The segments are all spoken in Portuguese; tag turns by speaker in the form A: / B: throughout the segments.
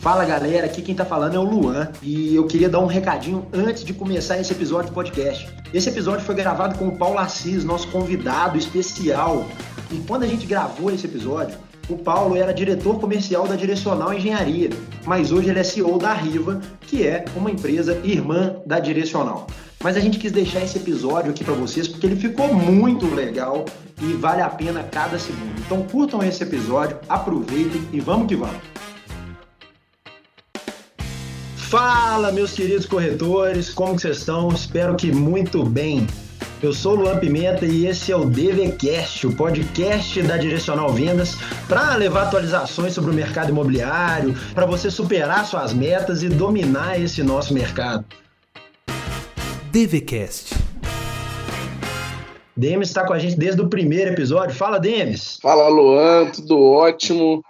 A: Fala galera, aqui quem tá falando é o Luan e eu queria dar um recadinho antes de começar esse episódio do podcast. Esse episódio foi gravado com o Paulo Assis, nosso convidado especial. E quando a gente gravou esse episódio, o Paulo era diretor comercial da Direcional Engenharia, mas hoje ele é CEO da Riva, que é uma empresa irmã da Direcional. Mas a gente quis deixar esse episódio aqui para vocês porque ele ficou muito legal e vale a pena cada segundo. Então curtam esse episódio, aproveitem e vamos que vamos. Fala, meus queridos corretores, como que vocês estão? Espero que muito bem. Eu sou o Luan Pimenta e esse é o DVCast, o podcast da Direcional Vendas, para levar atualizações sobre o mercado imobiliário, para você superar suas metas e dominar esse nosso mercado.
B: DVCast.
A: Demis está com a gente desde o primeiro episódio. Fala, Demis.
C: Fala, Luan, tudo ótimo.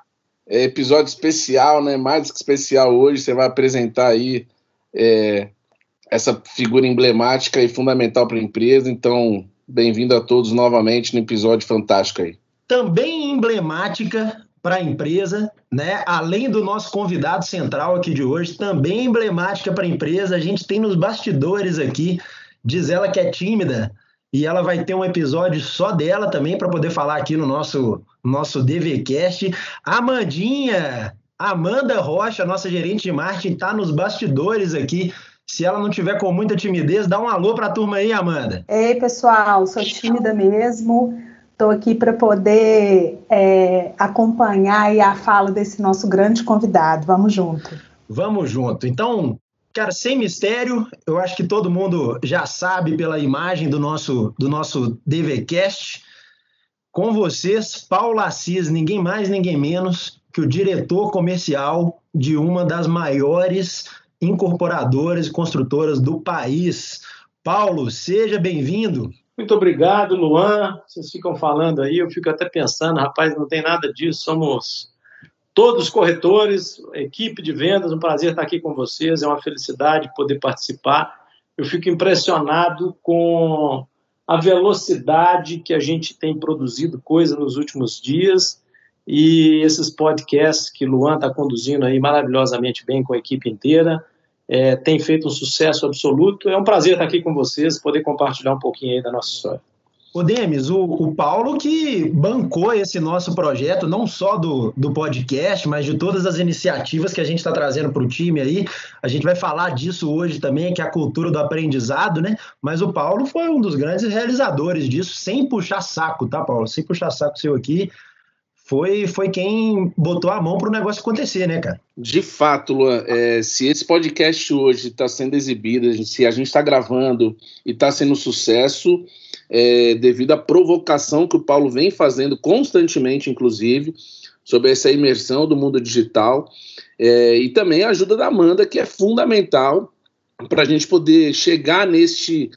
C: É episódio especial, né? Mais que especial hoje. Você vai apresentar aí é, essa figura emblemática e fundamental para a empresa. Então, bem-vindo a todos novamente no episódio fantástico aí.
A: Também emblemática para a empresa, né? Além do nosso convidado central aqui de hoje, também emblemática para a empresa. A gente tem nos bastidores aqui, diz ela que é tímida, e ela vai ter um episódio só dela também para poder falar aqui no nosso nosso DVcast. Amandinha, Amanda Rocha, nossa gerente de marketing, está nos bastidores aqui. Se ela não tiver com muita timidez, dá um alô para a turma aí, Amanda.
D: Ei, pessoal, sou tímida mesmo. Estou aqui para poder é, acompanhar a fala desse nosso grande convidado. Vamos junto.
A: Vamos junto. Então, Cara, sem mistério, eu acho que todo mundo já sabe pela imagem do nosso, do nosso DVCast. Com vocês, Paulo Assis, ninguém mais, ninguém menos que o diretor comercial de uma das maiores incorporadoras e construtoras do país. Paulo, seja bem-vindo.
E: Muito obrigado, Luan. Vocês ficam falando aí, eu fico até pensando, rapaz, não tem nada disso, somos todos os corretores, equipe de vendas, um prazer estar aqui com vocês, é uma felicidade poder participar. Eu fico impressionado com a velocidade que a gente tem produzido coisa nos últimos dias e esses podcasts que Luan está conduzindo aí maravilhosamente bem com a equipe inteira, é, tem feito um sucesso absoluto. É um prazer estar aqui com vocês, poder compartilhar um pouquinho aí da nossa história.
A: O Demis, o, o, Paulo que bancou esse nosso projeto, não só do, do podcast, mas de todas as iniciativas que a gente está trazendo para o time aí. A gente vai falar disso hoje também, que é a cultura do aprendizado, né? Mas o Paulo foi um dos grandes realizadores disso, sem puxar saco, tá, Paulo? Sem puxar saco seu aqui. Foi, foi quem botou a mão para o negócio acontecer, né, cara?
C: De fato, Luan, é, se esse podcast hoje está sendo exibido, se a gente está gravando e está sendo um sucesso, é, devido à provocação que o Paulo vem fazendo constantemente, inclusive, sobre essa imersão do mundo digital, é, e também a ajuda da Amanda, que é fundamental para a gente poder chegar neste,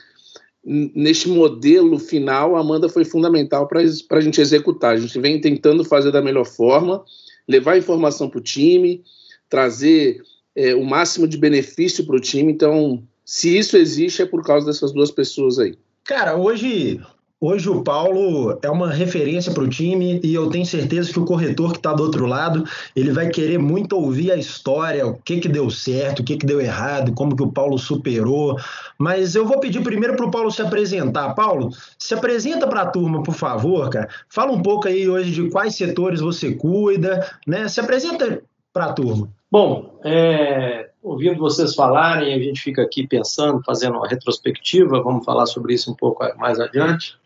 C: neste modelo final. A Amanda foi fundamental para a gente executar. A gente vem tentando fazer da melhor forma, levar informação para o time, trazer é, o máximo de benefício para o time. Então, se isso existe, é por causa dessas duas pessoas aí.
A: Cara, hoje, hoje o Paulo é uma referência para o time e eu tenho certeza que o corretor que está do outro lado ele vai querer muito ouvir a história, o que que deu certo, o que que deu errado, como que o Paulo superou. Mas eu vou pedir primeiro para o Paulo se apresentar. Paulo, se apresenta para a turma, por favor, cara. Fala um pouco aí hoje de quais setores você cuida, né? Se apresenta para a turma.
E: Bom, é, ouvindo vocês falarem, a gente fica aqui pensando, fazendo uma retrospectiva, vamos falar sobre isso um pouco mais adiante.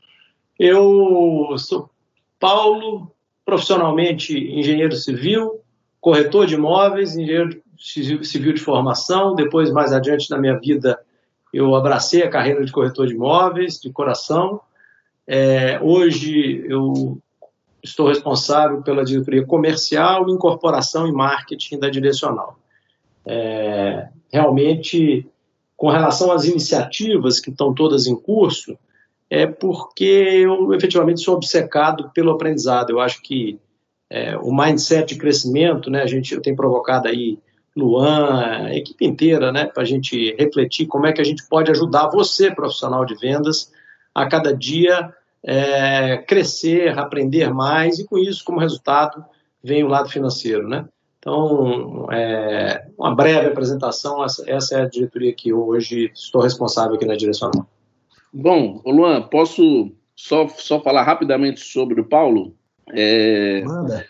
E: Eu sou Paulo, profissionalmente engenheiro civil, corretor de imóveis, engenheiro civil de formação, depois, mais adiante na minha vida, eu abracei a carreira de corretor de imóveis, de coração. É, hoje eu estou responsável pela diretoria comercial, incorporação e marketing da Direcional é, realmente, com relação às iniciativas que estão todas em curso, é porque eu efetivamente sou obcecado pelo aprendizado. Eu acho que é, o mindset de crescimento, né, a gente tenho provocado aí Luan, a equipe inteira, né, para a gente refletir como é que a gente pode ajudar você, profissional de vendas, a cada dia é, crescer, aprender mais e com isso, como resultado, vem o lado financeiro, né? Então, é, uma breve apresentação, essa, essa, é a diretoria que hoje estou responsável aqui na direção.
C: Bom, Luan, posso só, só falar rapidamente sobre o Paulo?
A: É, Manda.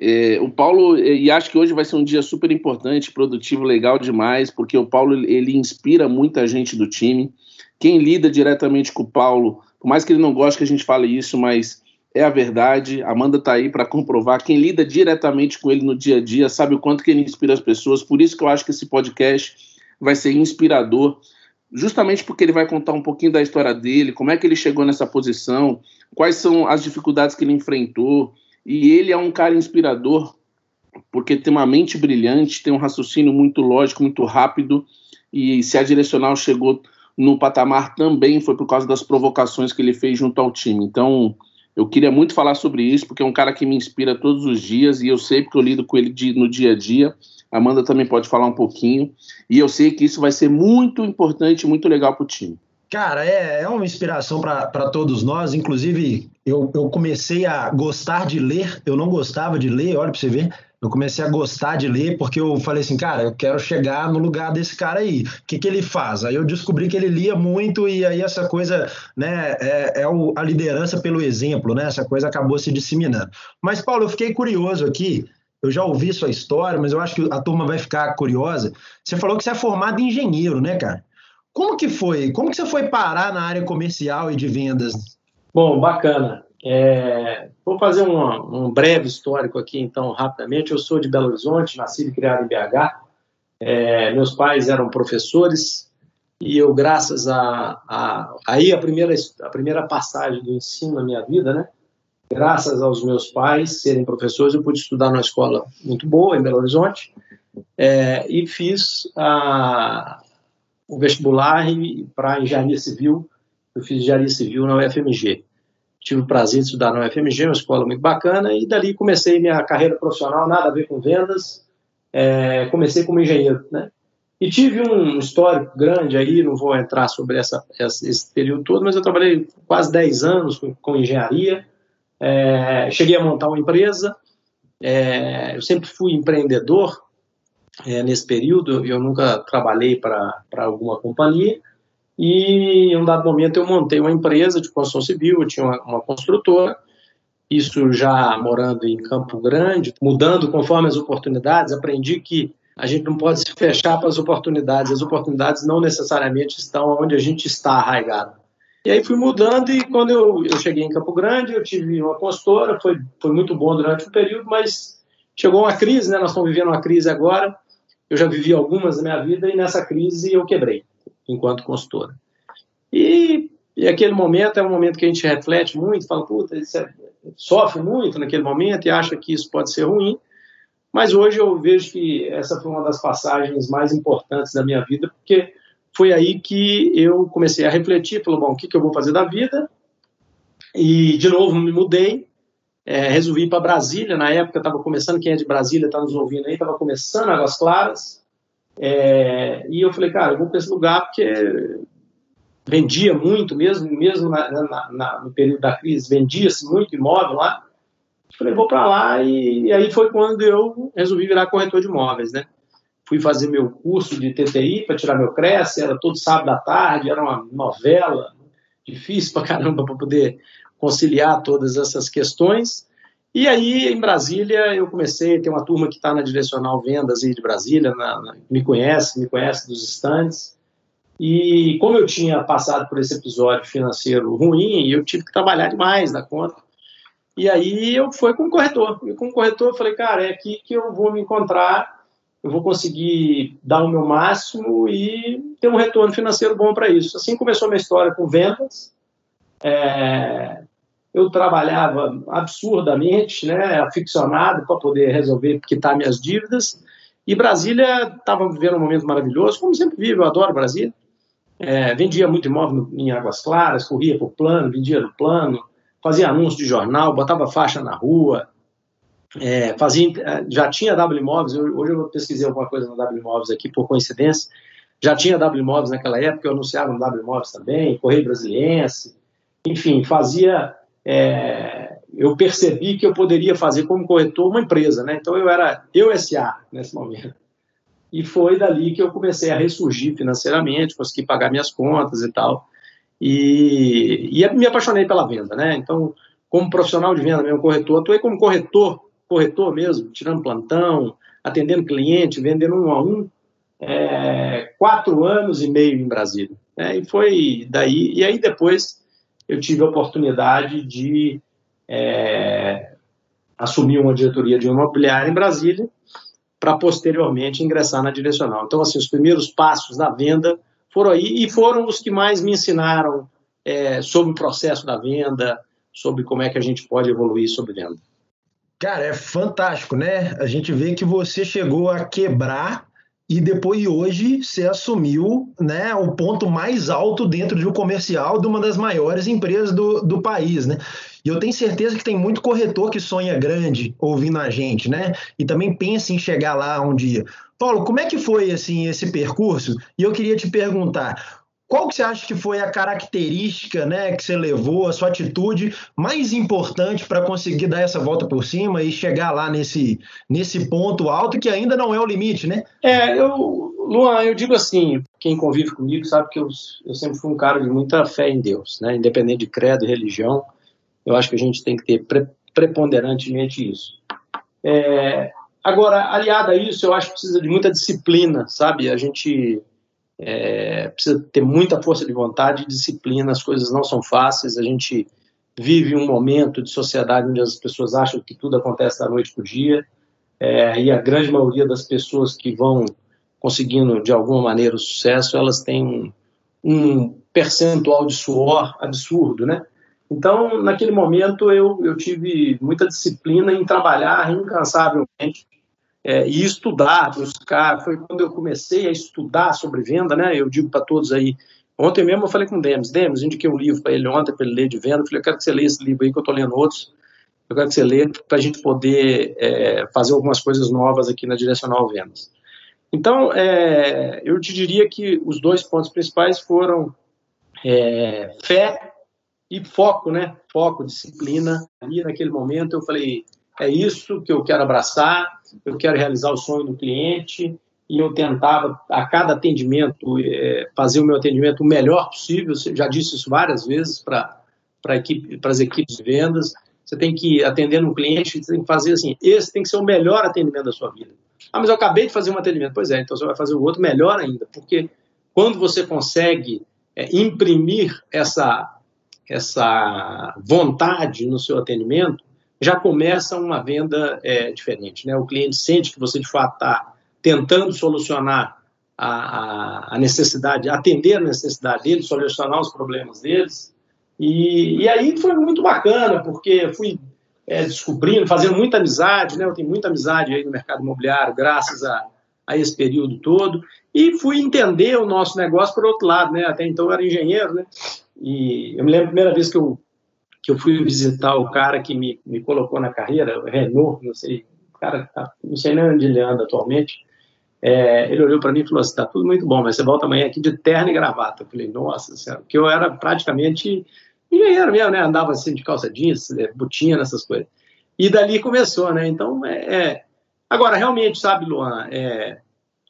C: É, o Paulo, e acho que hoje vai ser um dia super importante, produtivo, legal demais, porque o Paulo ele inspira muita gente do time. Quem lida diretamente com o Paulo, por mais que ele não goste que a gente fale isso, mas é a verdade. Amanda está aí para comprovar. Quem lida diretamente com ele no dia a dia sabe o quanto que ele inspira as pessoas. Por isso que eu acho que esse podcast vai ser inspirador, justamente porque ele vai contar um pouquinho da história dele, como é que ele chegou nessa posição, quais são as dificuldades que ele enfrentou. E ele é um cara inspirador porque tem uma mente brilhante, tem um raciocínio muito lógico, muito rápido. E se a direcional chegou no patamar também foi por causa das provocações que ele fez junto ao time. Então, eu queria muito falar sobre isso, porque é um cara que me inspira todos os dias e eu sei porque eu lido com ele de, no dia a dia. Amanda também pode falar um pouquinho. E eu sei que isso vai ser muito importante, muito legal para o time.
A: Cara, é, é uma inspiração para todos nós. Inclusive, eu, eu comecei a gostar de ler. Eu não gostava de ler, olha para você ver eu comecei a gostar de ler porque eu falei assim, cara, eu quero chegar no lugar desse cara aí. O que, que ele faz? Aí eu descobri que ele lia muito e aí essa coisa, né, é, é o, a liderança pelo exemplo, né? Essa coisa acabou se disseminando. Mas, Paulo, eu fiquei curioso aqui. Eu já ouvi sua história, mas eu acho que a turma vai ficar curiosa. Você falou que você é formado em engenheiro, né, cara? Como que foi? Como que você foi parar na área comercial e de vendas?
E: Bom, bacana. É, vou fazer um, um, breve histórico aqui, então, rapidamente. Eu sou de Belo Horizonte, nasci e criado em BH. É, meus pais eram professores e eu, graças a, a, aí a primeira a primeira passagem do ensino na minha vida, né? Graças aos meus pais serem professores, eu pude estudar numa escola muito boa em Belo Horizonte é, e fiz a, o vestibular para engenharia civil. Eu fiz engenharia civil na UFMG tive o prazer de estudar na UFMG, uma escola muito bacana, e dali comecei minha carreira profissional, nada a ver com vendas, é, comecei como engenheiro, né? E tive um histórico grande aí, não vou entrar sobre essa, esse período todo, mas eu trabalhei quase 10 anos com, com engenharia, é, cheguei a montar uma empresa, é, eu sempre fui empreendedor é, nesse período, eu nunca trabalhei para alguma companhia, e em um dado momento eu montei uma empresa de construção civil, eu tinha uma, uma construtora, isso já morando em Campo Grande, mudando conforme as oportunidades, aprendi que a gente não pode se fechar para as oportunidades, as oportunidades não necessariamente estão onde a gente está arraigado. E aí fui mudando e quando eu, eu cheguei em Campo Grande, eu tive uma consultora, foi, foi muito bom durante o período, mas chegou uma crise, né? nós estamos vivendo uma crise agora, eu já vivi algumas na minha vida e nessa crise eu quebrei enquanto consultora. E, e aquele momento é um momento que a gente reflete muito, fala, puta, isso é, sofre muito naquele momento e acha que isso pode ser ruim, mas hoje eu vejo que essa foi uma das passagens mais importantes da minha vida, porque foi aí que eu comecei a refletir, falou, bom, o que, que eu vou fazer da vida? E, de novo, me mudei, é, resolvi ir para Brasília, na época estava começando, quem é de Brasília está nos ouvindo aí, estava começando Águas Claras, é, e eu falei, cara, eu vou para esse lugar porque vendia muito mesmo, mesmo na, na, na, no período da crise, vendia-se muito imóvel lá. Eu falei, vou para lá e, e, aí foi quando eu resolvi virar corretor de imóveis, né? Fui fazer meu curso de TTI para tirar meu Cresce, era todo sábado à tarde, era uma novela, difícil para caramba para poder conciliar todas essas questões. E aí, em Brasília, eu comecei, tem uma turma que está na Direcional Vendas aí de Brasília, na, na, me conhece, me conhece dos estandes. E como eu tinha passado por esse episódio financeiro ruim, eu tive que trabalhar demais na conta. E aí eu fui com o corretor. E com o corretor eu falei, cara, é aqui que eu vou me encontrar, eu vou conseguir dar o meu máximo e ter um retorno financeiro bom para isso. Assim começou a minha história com vendas. É, eu trabalhava absurdamente, né, aficionado para poder resolver, quitar minhas dívidas. E Brasília estava vivendo um momento maravilhoso, como sempre vive, eu adoro Brasília. É, vendia muito imóvel em Águas Claras, corria por plano, vendia no plano, fazia anúncio de jornal, botava faixa na rua, é, fazia, já tinha W Imóveis, hoje eu pesquisei alguma coisa no W Imóveis aqui, por coincidência, já tinha W Imóveis naquela época, eu anunciava no W Imóveis também, Correio Brasiliense, enfim, fazia é, eu percebi que eu poderia fazer como corretor uma empresa, né? Então eu era eu SA nesse momento. E foi dali que eu comecei a ressurgir financeiramente, consegui pagar minhas contas e tal. E, e me apaixonei pela venda, né? Então, como profissional de venda, mesmo corretor, atuei como corretor, corretor mesmo, tirando plantão, atendendo cliente, vendendo um a um, é, quatro anos e meio em Brasília. Né? E foi daí, e aí depois eu tive a oportunidade de é, assumir uma diretoria de imobiliária em Brasília para posteriormente ingressar na direcional. Então, assim, os primeiros passos da venda foram aí e foram os que mais me ensinaram é, sobre o processo da venda, sobre como é que a gente pode evoluir sobre venda.
A: Cara, é fantástico, né? A gente vê que você chegou a quebrar e depois hoje você assumiu né, o ponto mais alto dentro de um comercial de uma das maiores empresas do, do país, né? E eu tenho certeza que tem muito corretor que sonha grande ouvindo a gente, né? E também pensa em chegar lá um dia. Paulo, como é que foi assim esse percurso? E eu queria te perguntar, qual que você acha que foi a característica né, que você levou, a sua atitude mais importante para conseguir dar essa volta por cima e chegar lá nesse, nesse ponto alto que ainda não é o limite, né?
E: É, eu, Luan, eu digo assim, quem convive comigo sabe que eu, eu sempre fui um cara de muita fé em Deus, né? Independente de credo religião, eu acho que a gente tem que ter pre, preponderantemente isso. É, agora, aliado a isso, eu acho que precisa de muita disciplina, sabe? A gente é, precisa ter muita força de vontade disciplina, as coisas não são fáceis, a gente vive um momento de sociedade onde as pessoas acham que tudo acontece da noite para o dia, é, e a grande maioria das pessoas que vão conseguindo de alguma maneira o sucesso, elas têm um percentual de suor absurdo, né? Então, naquele momento, eu, eu tive muita disciplina em trabalhar incansavelmente é, e estudar, buscar. Foi quando eu comecei a estudar sobre venda, né? Eu digo para todos aí. Ontem mesmo eu falei com o Demis. Demis, indiquei um livro para ele ontem, para ele ler de venda. Eu falei, eu quero que você leia esse livro aí, que eu estou lendo outros. Eu quero que você leia para a gente poder é, fazer algumas coisas novas aqui na Direcional Vendas. Então, é, eu te diria que os dois pontos principais foram é, fé e foco, né? Foco, disciplina. Ali naquele momento eu falei, é isso que eu quero abraçar, eu quero realizar o sonho do cliente, e eu tentava, a cada atendimento, é, fazer o meu atendimento o melhor possível, eu já disse isso várias vezes para equipe, as equipes de vendas, você tem que, atender um cliente, você tem que fazer assim, esse tem que ser o melhor atendimento da sua vida. Ah, mas eu acabei de fazer um atendimento. Pois é, então você vai fazer o outro melhor ainda, porque quando você consegue é, imprimir essa, essa vontade no seu atendimento, já começa uma venda é, diferente. Né? O cliente sente que você, de fato, está tentando solucionar a, a, necessidade, atender a necessidade deles, solucionar os problemas deles. E, e aí foi muito bacana, porque fui é, descobrindo, fazendo muita amizade, né? eu tenho muita amizade aí no mercado imobiliário, graças a, a esse período todo, e fui entender o nosso negócio por outro lado, né? até então eu era engenheiro, né? e eu me lembro a primeira vez que eu que eu fui visitar o cara que me, me colocou na carreira, o Renault, não sei, o cara tá, não sei nem onde ele anda atualmente, é, ele olhou para mim e falou assim, tá tudo muito bom, mas você volta amanhã aqui de terno e gravata. Eu falei, nossa senhora, porque eu era praticamente engenheiro mesmo, né, andava assim de calça jeans, é, botinha, essas coisas. E dali começou, né, então, é, é... agora, realmente, sabe, Luan, é,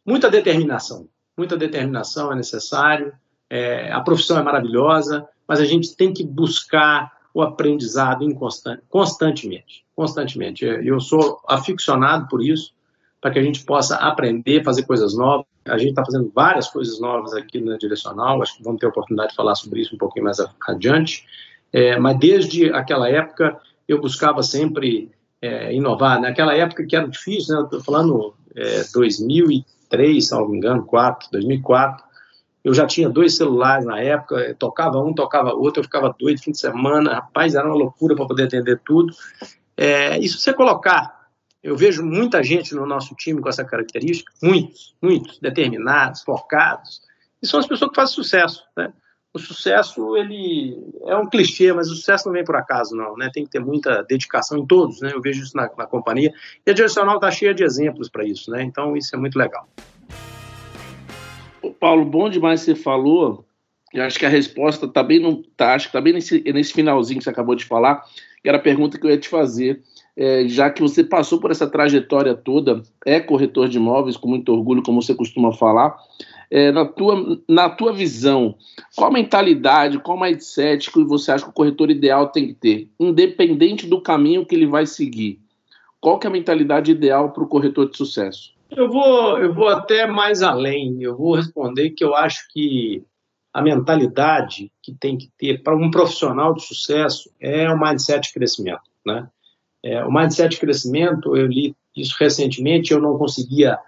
E: muita determinação, muita determinação é necessário, é, a profissão é maravilhosa, mas a gente tem que buscar o aprendizado inconstant, constantemente, constantemente. Eu sou aficionado por isso, para que a gente possa aprender, fazer coisas novas. A gente está fazendo várias coisas novas aqui na Direcional, acho que vamos ter a oportunidade de falar sobre isso um pouquinho mais adiante, é, mas desde aquela época eu buscava sempre é, inovar. Naquela época que era difícil, né, estou falando é, 2003, se não me engano, 4, 2004, eu já tinha dois celulares na época, tocava um, tocava outro, eu ficava doido fim de semana, rapaz, era uma loucura para poder atender tudo. É, e se você colocar, eu vejo muita gente no nosso time com essa característica, muitos, muitos, determinados, focados, e são as pessoas que fazem sucesso, né? O sucesso, ele é um clichê, mas o sucesso não vem por acaso, não, né? Tem que ter muita dedicação em todos, né? Eu vejo isso na, na companhia. E a Direcional está cheia de exemplos para isso, né? Então, isso é muito legal.
C: Paulo, bom demais você falou. Eu acho que a resposta tá bem no, tá, acho que tá bem nesse, nesse finalzinho que você acabou de falar, era a pergunta que eu ia te fazer. É, já que você passou por essa trajetória toda, é corretor de imóveis com muito orgulho, como você costuma falar. É, na, tua, na tua visão, qual mentalidade, qual mindset que você acha que o corretor ideal tem que ter, independente do caminho que ele vai seguir? Qual que é a mentalidade ideal para o corretor de sucesso?
E: Eu vou, eu vou até mais além. Eu vou responder que eu acho que a mentalidade que tem que ter para um profissional de sucesso é o mindset de crescimento, né? É, o mindset de crescimento, eu li isso recentemente, eu não conseguia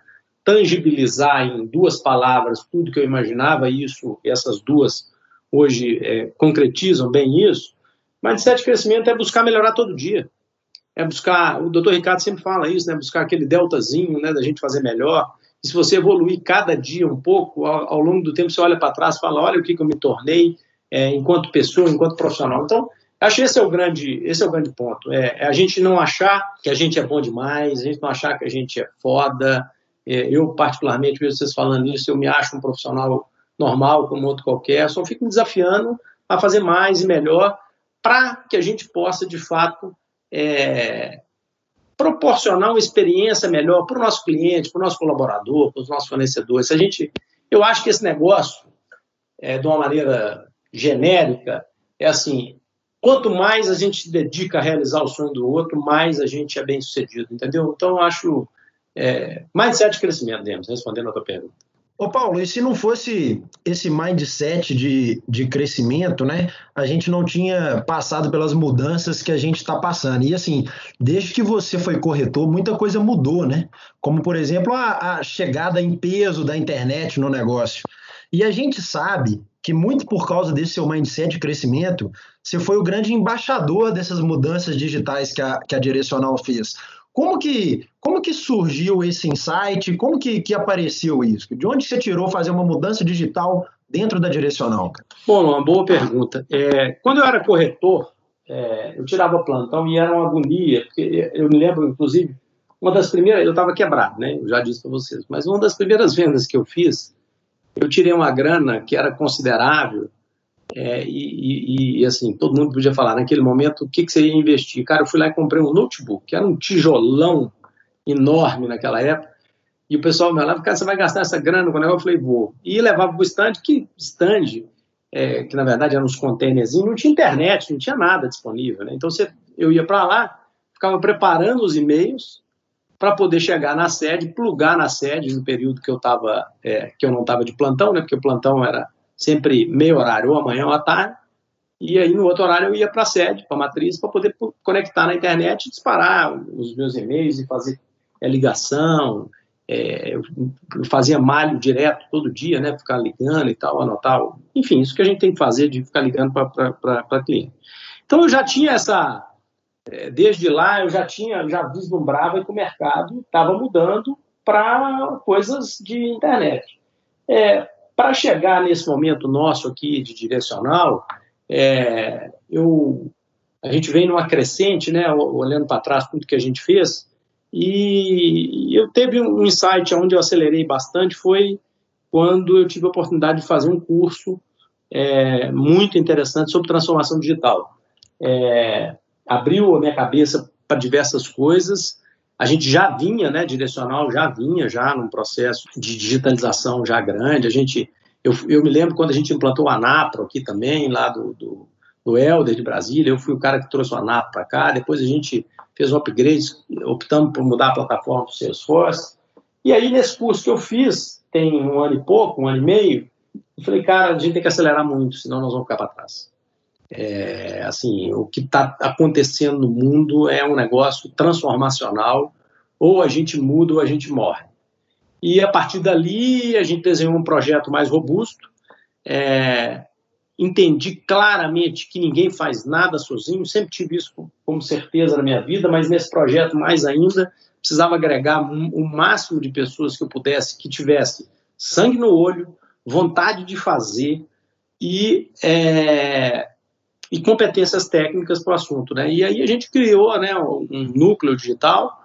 E: tangibilizar em duas palavras tudo que eu imaginava, e isso, essas duas hoje é, concretizam bem isso. Mindset de crescimento é buscar melhorar todo dia. É buscar, o doutor Ricardo sempre fala isso, né? Buscar aquele deltazinho, né? Da gente fazer melhor. E se você evoluir cada dia um pouco, ao, ao longo do tempo você olha para trás e fala, olha o que, que eu me tornei é, enquanto pessoa, enquanto profissional. Então, acho que esse é o grande, esse é o grande ponto. É, é, a gente não achar que a gente é bom demais, a gente não achar que a gente é foda, é, eu, particularmente, vejo vocês falando isso, eu me acho um profissional normal, como outro qualquer, só fico me desafiando a fazer mais e melhor para que a gente possa, de fato, é, proporcionar uma experiência melhor para o nosso cliente, para o nosso colaborador, para os nossos fornecedores. A gente, eu acho que esse negócio, é, de uma maneira genérica, é assim: quanto mais a gente se dedica a realizar o sonho do outro, mais a gente é bem sucedido, entendeu? Então, eu acho é, mindset de crescimento, Demos, respondendo a tua pergunta.
A: Ô Paulo, e se não fosse esse mindset de, de crescimento, né? A gente não tinha passado pelas mudanças que a gente está passando. E assim, desde que você foi corretor, muita coisa mudou, né? Como, por exemplo, a, a chegada em peso da internet no negócio. E a gente sabe que muito por causa desse seu mindset de crescimento, você foi o grande embaixador dessas mudanças digitais que a, que a Direcional fez. Como que, como que surgiu esse insight? Como que, que apareceu isso? De onde você tirou fazer uma mudança digital dentro da direcional?
E: Bom, uma boa pergunta. É, quando eu era corretor, é, eu tirava plantão e era uma agonia, porque eu me lembro, inclusive, uma das primeiras, eu estava quebrado, né? Eu já disse para vocês, mas uma das primeiras vendas que eu fiz, eu tirei uma grana que era considerável é, e, e, e, assim, todo mundo podia falar naquele momento o que, que você ia investir. Cara, eu fui lá e comprei um notebook, que era um tijolão enorme naquela época. E o pessoal me falava, cara, você vai gastar essa grana com o negócio? Eu falei, vou. E levava para o stand, que stand, é, que na verdade eram uns containerzinhos, não tinha internet, não tinha nada disponível. Né? Então você, eu ia para lá, ficava preparando os e-mails para poder chegar na sede, plugar na sede no período que eu tava, é, que eu não estava de plantão, né? Porque o plantão era sempre meio horário, ou amanhã ou à tarde, e aí no outro horário eu ia para a sede, para a matriz, para poder conectar na internet, disparar os meus e-mails e fazer é, ligação, é, eu fazia malho direto todo dia, né, ficar ligando e tal, anotar, enfim, isso que a gente tem que fazer de ficar ligando para cliente. Então eu já tinha essa, é, desde lá eu já tinha, já vislumbrava que o mercado estava mudando para coisas de internet. É, para chegar nesse momento nosso aqui de direcional, é, eu, a gente vem numa crescente, né, olhando para trás tudo que a gente fez, e eu teve um insight onde eu acelerei bastante, foi quando eu tive a oportunidade de fazer um curso é, muito interessante sobre transformação digital. É, abriu a minha cabeça para diversas coisas, a gente já vinha, né, direcional já vinha já num processo de digitalização já grande. A gente, eu, eu me lembro quando a gente implantou o Anapro aqui também, lá do, do, do Helder de Brasília, eu fui o cara que trouxe o Anapro para cá. Depois a gente fez um upgrade, optamos por mudar a plataforma para o Salesforce. E aí nesse curso que eu fiz, tem um ano e pouco, um ano e meio, eu falei, cara, a gente tem que acelerar muito, senão nós vamos ficar para trás. É, assim, o que está acontecendo no mundo é um negócio transformacional, ou a gente muda ou a gente morre. E a partir dali a gente desenhou um projeto mais robusto, é, entendi claramente que ninguém faz nada sozinho, sempre tive isso como certeza na minha vida, mas nesse projeto mais ainda, precisava agregar o máximo de pessoas que eu pudesse, que tivesse sangue no olho, vontade de fazer e é, e competências técnicas para o assunto. Né? E aí a gente criou né, um núcleo digital,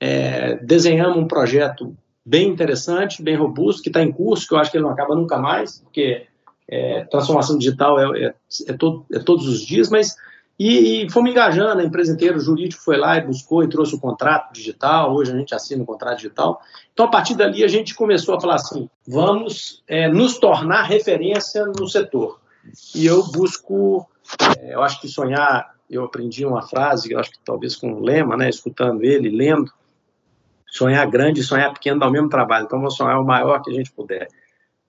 E: é, desenhamos um projeto bem interessante, bem robusto, que está em curso, que eu acho que ele não acaba nunca mais, porque é, transformação digital é, é, é, é todos os dias, mas E, e fomos engajando, a empresa inteira, o jurídico foi lá e buscou e trouxe o contrato digital, hoje a gente assina o contrato digital. Então, a partir dali, a gente começou a falar assim, vamos é, nos tornar referência no setor. E eu busco, eu acho que sonhar, eu aprendi uma frase, eu acho que talvez com um lema, né, escutando ele, lendo, sonhar grande e sonhar pequeno dá o mesmo trabalho, então vou sonhar o maior que a gente puder.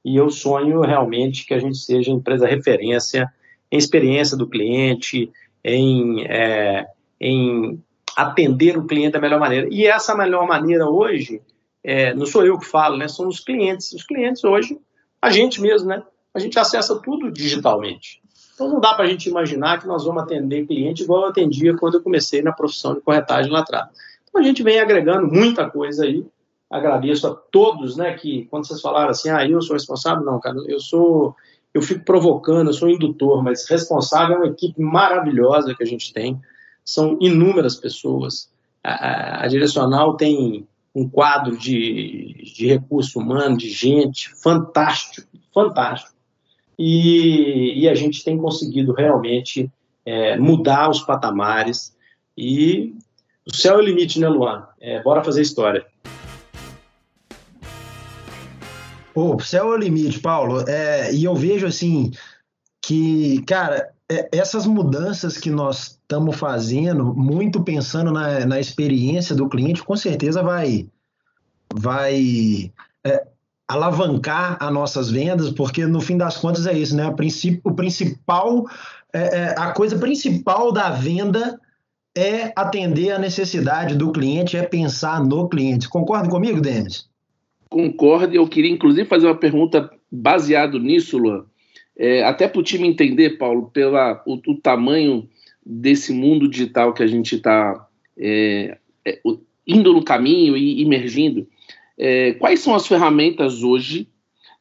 E: E eu sonho realmente que a gente seja empresa referência em experiência do cliente, em, é, em atender o cliente da melhor maneira. E essa melhor maneira hoje, é, não sou eu que falo, né? São os clientes. Os clientes hoje, a gente mesmo, né? A gente acessa tudo digitalmente. Então não dá para a gente imaginar que nós vamos atender cliente igual eu atendia quando eu comecei na profissão de corretagem lá atrás. Então a gente vem agregando muita coisa aí. Agradeço a todos, né? Que quando vocês falaram assim, ah, eu sou responsável, não, cara, eu sou eu fico provocando, eu sou indutor, mas responsável é uma equipe maravilhosa que a gente tem, são inúmeras pessoas. A, a, a direcional tem um quadro de, de recurso humano, de gente fantástico, fantástico. E, e a gente tem conseguido realmente é, mudar os patamares e o céu é o limite, né, Luan? É, bora fazer história.
A: O céu é o limite, Paulo. É, e eu vejo assim que, cara, é, essas mudanças que nós estamos fazendo, muito pensando na, na experiência do cliente, com certeza vai, vai é, alavancar as nossas vendas, porque no fim das contas é isso, né? O principal, é, é, a coisa principal da venda é atender a necessidade do cliente, é pensar no cliente. Concorda comigo, Denis?
C: concordo. Eu queria, inclusive, fazer uma pergunta baseado nisso, Luan. É, até para o time entender, Paulo, pela o, o, tamanho desse mundo digital que a gente está é, é, indo no caminho e emergindo. É, quais são as ferramentas hoje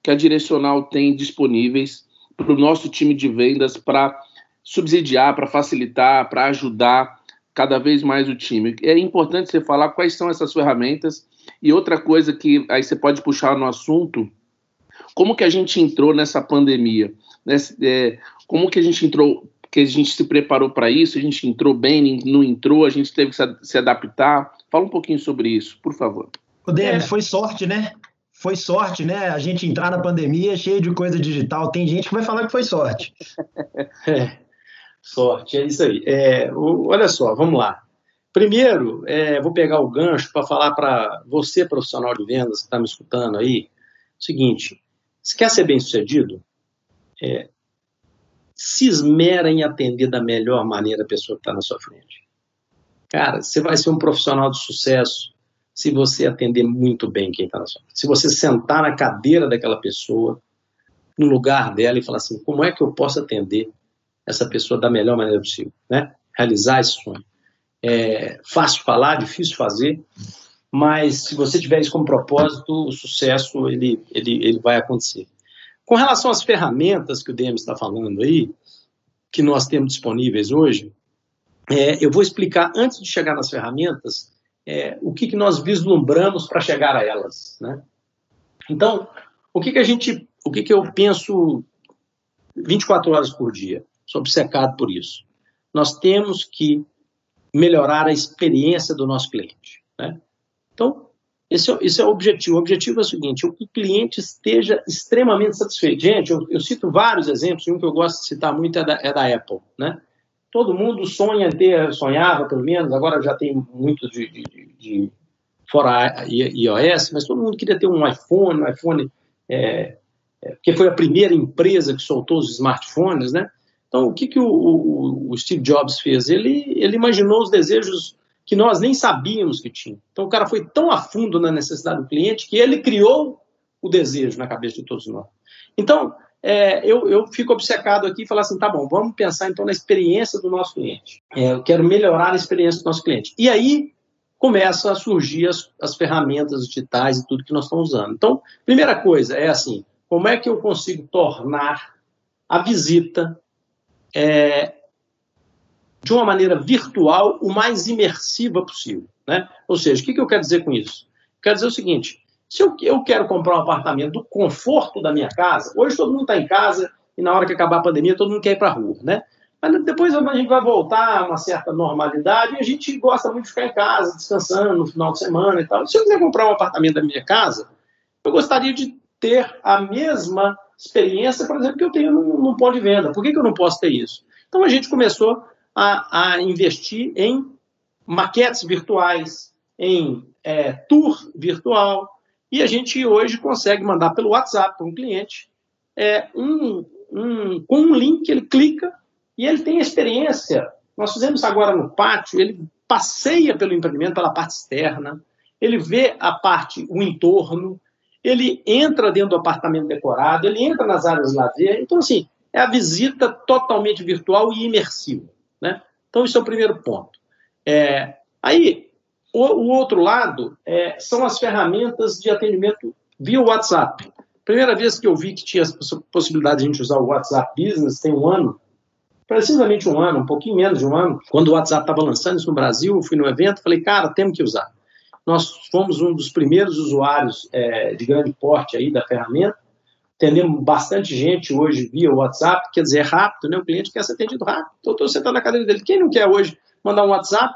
C: que a Direcional tem disponíveis para o nosso time de vendas para subsidiar, para facilitar, para ajudar cada vez mais o time? É importante você falar quais são essas ferramentas e outra coisa que aí você pode puxar no assunto, como que a gente entrou nessa pandemia? É, como que a gente entrou, que a gente se preparou para isso, a gente entrou bem, não entrou, a gente teve que se adaptar. Fala um pouquinho sobre isso, por favor.
A: O Denis, é. foi sorte, né? Foi sorte, né? A gente entrar na pandemia cheio de coisa digital. Tem gente que vai falar que foi sorte.
E: é, sorte, é isso aí. É, o, olha só, vamos lá. Primeiro, é, vou pegar o gancho para falar para você, profissional de vendas que está me escutando aí, o seguinte: se quer ser bem sucedido, é, se esmera em atender da melhor maneira a pessoa que está na sua frente. Cara, você vai ser um profissional de sucesso se você atender muito bem quem está na sua frente. Se você sentar na cadeira daquela pessoa, no lugar dela e falar assim, como é que eu posso atender essa pessoa da melhor maneira possível, né? Realizar esse sonho. É fácil falar, difícil fazer, mas se você tiver isso como propósito, o sucesso ele, ele, ele vai acontecer. Com relação às ferramentas que o DM está falando aí, que nós temos disponíveis hoje, é, eu vou explicar, antes de chegar nas ferramentas, é, o que, que nós vislumbramos para chegar a elas. Né? Então, o que, que a gente, o que, que eu penso 24 horas por dia? Sou obcecado por isso. Nós temos que melhorar a experiência do nosso cliente. Né? Então, esse é, esse é o objetivo. O objetivo é o seguinte: o cliente esteja extremamente satisfeito. Gente, eu, eu cito vários exemplos, um que eu gosto de citar muito é da, é da Apple. Né? Todo mundo sonha ter, sonhava pelo menos, agora já tem muito de, de, de fora iOS, mas todo mundo queria ter um iPhone, um iPhone, é, é, foi a primeira empresa que soltou os smartphones, né? Então, o que, que o, o, o, Steve Jobs fez? Ele, ele imaginou os desejos que nós nem sabíamos que tinha. Então, o cara foi tão a fundo na necessidade do cliente que ele criou o desejo na cabeça de todos nós. Então, é, eu, eu fico obcecado aqui e falar assim, tá bom, vamos pensar então na experiência do nosso cliente. É, eu quero melhorar a experiência do nosso cliente. E aí começam a surgir as, as ferramentas digitais e tudo que nós estamos usando. Então, primeira coisa é assim, como é que eu consigo tornar a visita é, de uma maneira virtual o mais imersiva possível. Né? Ou seja, o que, que eu quero dizer com isso? Quero dizer o seguinte: se eu, eu quero comprar um apartamento do conforto da minha casa, hoje todo mundo está em casa e na hora que acabar a pandemia todo mundo quer ir para a rua. Né? Mas depois a gente vai voltar a uma certa normalidade e a gente gosta muito de ficar em casa, descansando no final de semana e tal. Se eu quiser comprar um apartamento da minha casa, eu gostaria de ter a mesma experiência, por exemplo, que eu tenho num, num ponto de venda. Por que, que eu não posso ter isso? Então a gente começou a, a investir em maquetes virtuais, em é, tour virtual, e a gente hoje consegue mandar pelo WhatsApp para um cliente é, um, um, com um link, ele clica e ele tem experiência. Nós fizemos agora no pátio, ele passeia pelo empreendimento, pela parte externa, ele vê a parte, o entorno, ele entra dentro do apartamento decorado, ele entra nas áreas de lazer. Então, assim, é a visita totalmente virtual e imersiva. Né? Então, isso é o primeiro ponto. É, aí, o, o, outro lado é, são as ferramentas de atendimento via WhatsApp. Primeira vez que eu vi que tinha a possibilidade de a gente usar o WhatsApp Business, tem um ano, precisamente um ano, um pouquinho menos de um ano, quando o WhatsApp estava lançando isso no Brasil, eu fui no evento, falei, cara, temos que usar. Nós fomos um dos primeiros usuários é, de grande porte aí da ferramenta, atendemos bastante gente hoje via WhatsApp, quer dizer, é rápido, né? O cliente quer ser atendido rápido. Então, estou sentado na cadeira dele. Quem não quer hoje mandar um WhatsApp,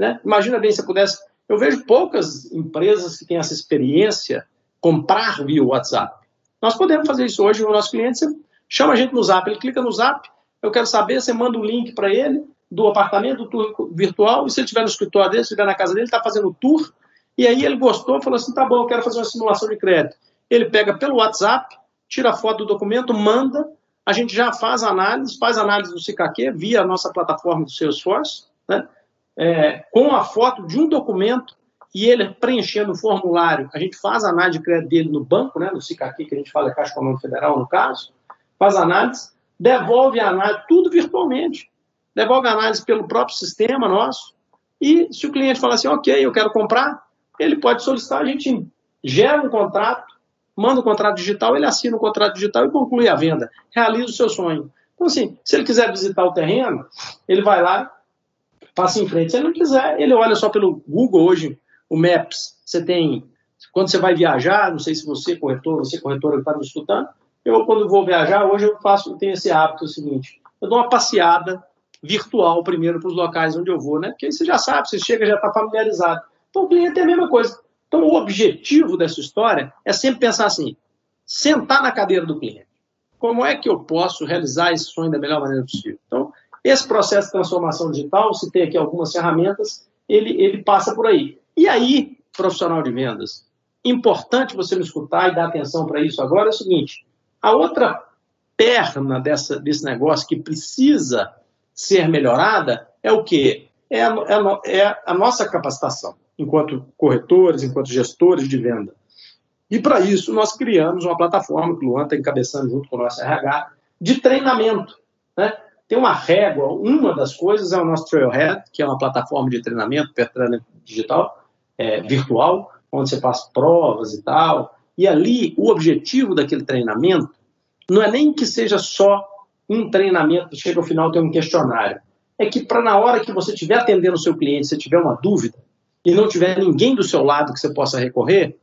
E: né? Imagina bem se eu pudesse. Eu vejo poucas empresas que têm essa experiência comprar via WhatsApp. Nós podemos fazer isso hoje no nosso cliente. Chama a gente no Zap, ele clica no Zap, eu quero saber, você manda o um link para ele do apartamento, do tour virtual, e se ele estiver no escritório dele, se estiver na casa dele, está fazendo o tour, e aí ele gostou, falou assim, tá bom, eu quero fazer uma simulação de crédito. Ele pega pelo WhatsApp, tira a foto do documento, manda, a gente já faz análise, faz análise do CKQ via a nossa plataforma do Salesforce, né? É, com a foto de um documento e ele preenchendo o formulário, a gente faz a análise de crédito dele no banco, né, no CICAQ, que a gente fala é Caixa Econômica Federal, no caso, faz análise, devolve a análise, tudo virtualmente. Devolve a análise pelo próprio sistema nosso, e se o cliente falar assim, ok, eu quero comprar, ele pode solicitar, a gente gera um contrato, manda o um contrato digital, ele assina o um contrato digital e conclui a venda, realiza o seu sonho. Então, assim, se ele quiser visitar o terreno, ele vai lá, passa em frente. Se ele não quiser, ele olha só pelo Google hoje, o Maps, você tem, quando você vai viajar, não sei se você, corretor, você, corretora está me escutando, eu, quando vou viajar, hoje eu faço, tenho esse hábito, é o seguinte, eu dou uma passeada virtual primeiro para os locais onde eu vou, né? Porque aí você já sabe, você chega, já está familiarizado. Então, o cliente é a mesma coisa. Então, o objetivo dessa história é sempre pensar assim: sentar na cadeira do cliente. Como é que eu posso realizar esse sonho da melhor maneira possível? Então, esse processo de transformação digital, se tem aqui algumas ferramentas, ele, ele passa por aí. E aí, profissional de vendas, importante você me escutar e dar atenção para isso agora é o seguinte: a outra perna dessa, desse negócio que precisa ser melhorada é o quê? É a, é, é a nossa capacitação enquanto corretores, enquanto gestores de venda. E para isso nós criamos uma plataforma que o Luan está encabeçando junto com o nosso RH de treinamento. Né? Tem uma régua, uma das coisas é o nosso Trailhead, que é uma plataforma de treinamento, treinamento digital, é, virtual, onde você faz provas e tal. E ali o objetivo daquele treinamento não é nem que seja só um treinamento, chega ao final tem um questionário. É que para na hora que você estiver atendendo o seu cliente, se tiver uma dúvida, e não tiver ninguém do seu lado que você possa recorrer,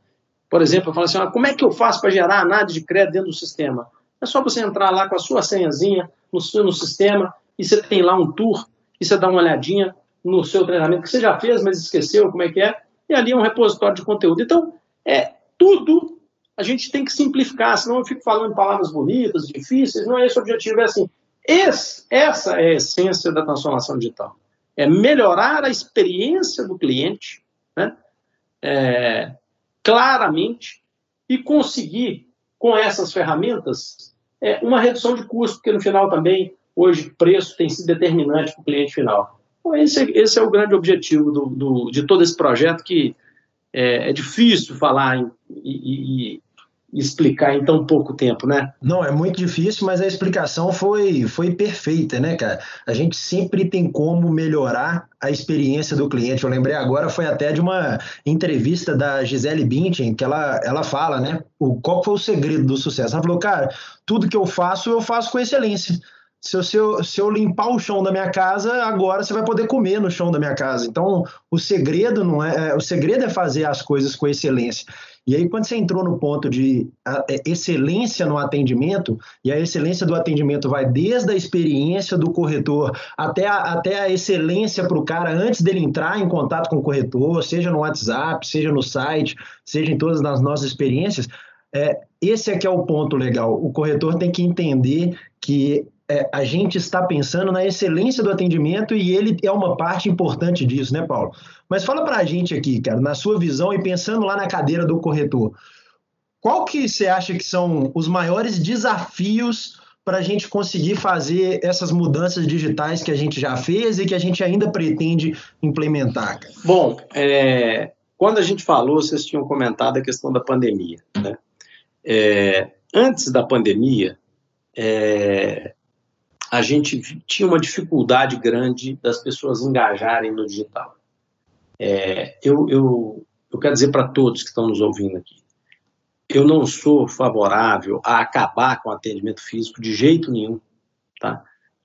E: por exemplo, eu falo assim, ah, como é que eu faço para gerar análise de crédito dentro do sistema? É só você entrar lá com a sua senhazinha no, no sistema e você tem lá um tour e você dá uma olhadinha no seu treinamento que você já fez, mas esqueceu como é que é, e ali é um repositório de conteúdo. Então, é tudo a gente tem que simplificar, senão eu fico falando palavras bonitas, difíceis, não é esse o objetivo, é assim, esse, essa é a essência da transformação digital é melhorar a experiência do cliente, né? É, claramente, e conseguir, com essas ferramentas, é, uma redução de custo, porque no final também, hoje, preço tem sido determinante para o cliente final. Então, esse, esse é o grande objetivo do, do, de todo esse projeto, que é, é difícil falar em, e, explicar em tão pouco tempo, né?
A: Não, é muito difícil, mas a explicação foi, foi perfeita, né, cara? A gente sempre tem como melhorar a experiência do cliente. Eu lembrei agora, foi até de uma entrevista da Gisele Bündchen, que ela, ela fala, né? O, qual foi o segredo do sucesso? Ela falou, cara, tudo que eu faço, eu faço com excelência. Se eu, se, eu, se eu limpar o chão da minha casa, agora você vai poder comer no chão da minha casa. Então, o segredo não é, o segredo é fazer as coisas com excelência. E aí, quando você entrou no ponto de é, excelência no atendimento, e a excelência do atendimento vai desde a experiência do corretor até a, até a excelência para o cara antes dele entrar em contato com o corretor, seja no WhatsApp, seja no site, seja em todas as nossas experiências, é, esse é que é o ponto legal. O corretor tem que entender que é, a gente está pensando na excelência do atendimento e ele é uma parte importante disso, né, Paulo? Mas fala para a gente aqui, cara, na sua visão e pensando lá na cadeira do corretor, qual que você acha que são os maiores desafios para a gente conseguir fazer essas mudanças digitais que a gente já fez e que a gente ainda pretende implementar? Cara?
E: Bom, é, quando a gente falou, vocês tinham comentado a questão da pandemia. Né? É, antes da pandemia, é, a gente tinha uma dificuldade grande das pessoas engajarem no digital. É, eu, eu, eu quero dizer para todos que estão nos ouvindo aqui, eu não sou favorável a acabar com o atendimento físico de jeito nenhum, tá?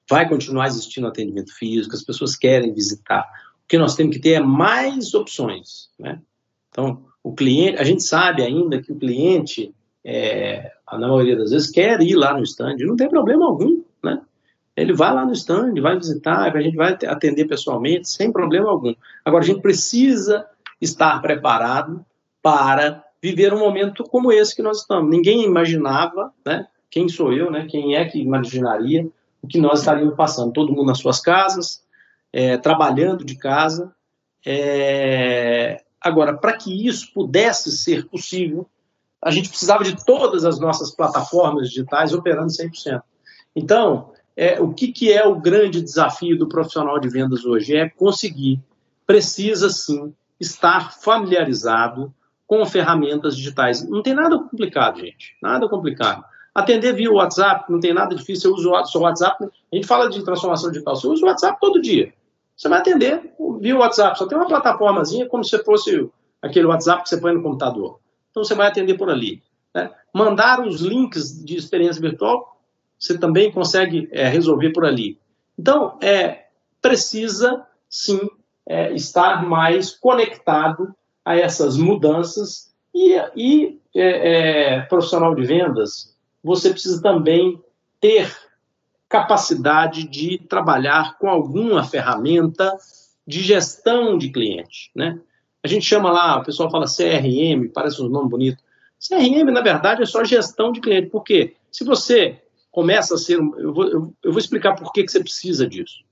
E: Vai continuar existindo atendimento físico, as pessoas querem visitar. O que nós temos que ter é mais opções, né? Então, o cliente, a gente sabe ainda que o cliente, é, na maioria das vezes, quer ir lá no stand, não tem problema algum? Ele vai lá no stand, vai visitar, a gente vai atender pessoalmente, sem problema algum. Agora, a gente precisa estar preparado para viver um momento como esse que nós estamos. Ninguém imaginava, né? Quem sou eu, né? Quem é que imaginaria o que nós estaríamos passando? Todo mundo nas suas casas, é, trabalhando de casa. É... Agora, para que isso pudesse ser possível, a gente precisava de todas as nossas plataformas digitais operando 100%. Então, é, o que, que é o grande desafio do profissional de vendas hoje? É conseguir, precisa sim, estar familiarizado com ferramentas digitais. Não tem nada complicado, gente. Nada complicado. Atender via WhatsApp, não tem nada difícil. Você usa o seu WhatsApp. A gente fala de transformação digital. Você usa o WhatsApp todo dia. Você vai atender via WhatsApp. Só tem uma plataformazinha como se fosse aquele WhatsApp que você põe no computador. Então você vai atender por ali. Né? Mandar os links de experiência virtual você também consegue é, resolver por ali. Então, é, precisa sim é, estar mais conectado a essas mudanças e, e é, é, profissional de vendas, você precisa também ter capacidade de trabalhar com alguma ferramenta de gestão de cliente, né? A gente chama lá, o pessoal fala CRM, parece um nome bonito. CRM, na verdade, é só gestão de cliente. Por quê? Se você começa a ser. Eu vou, eu, vou explicar por que, que você precisa disso.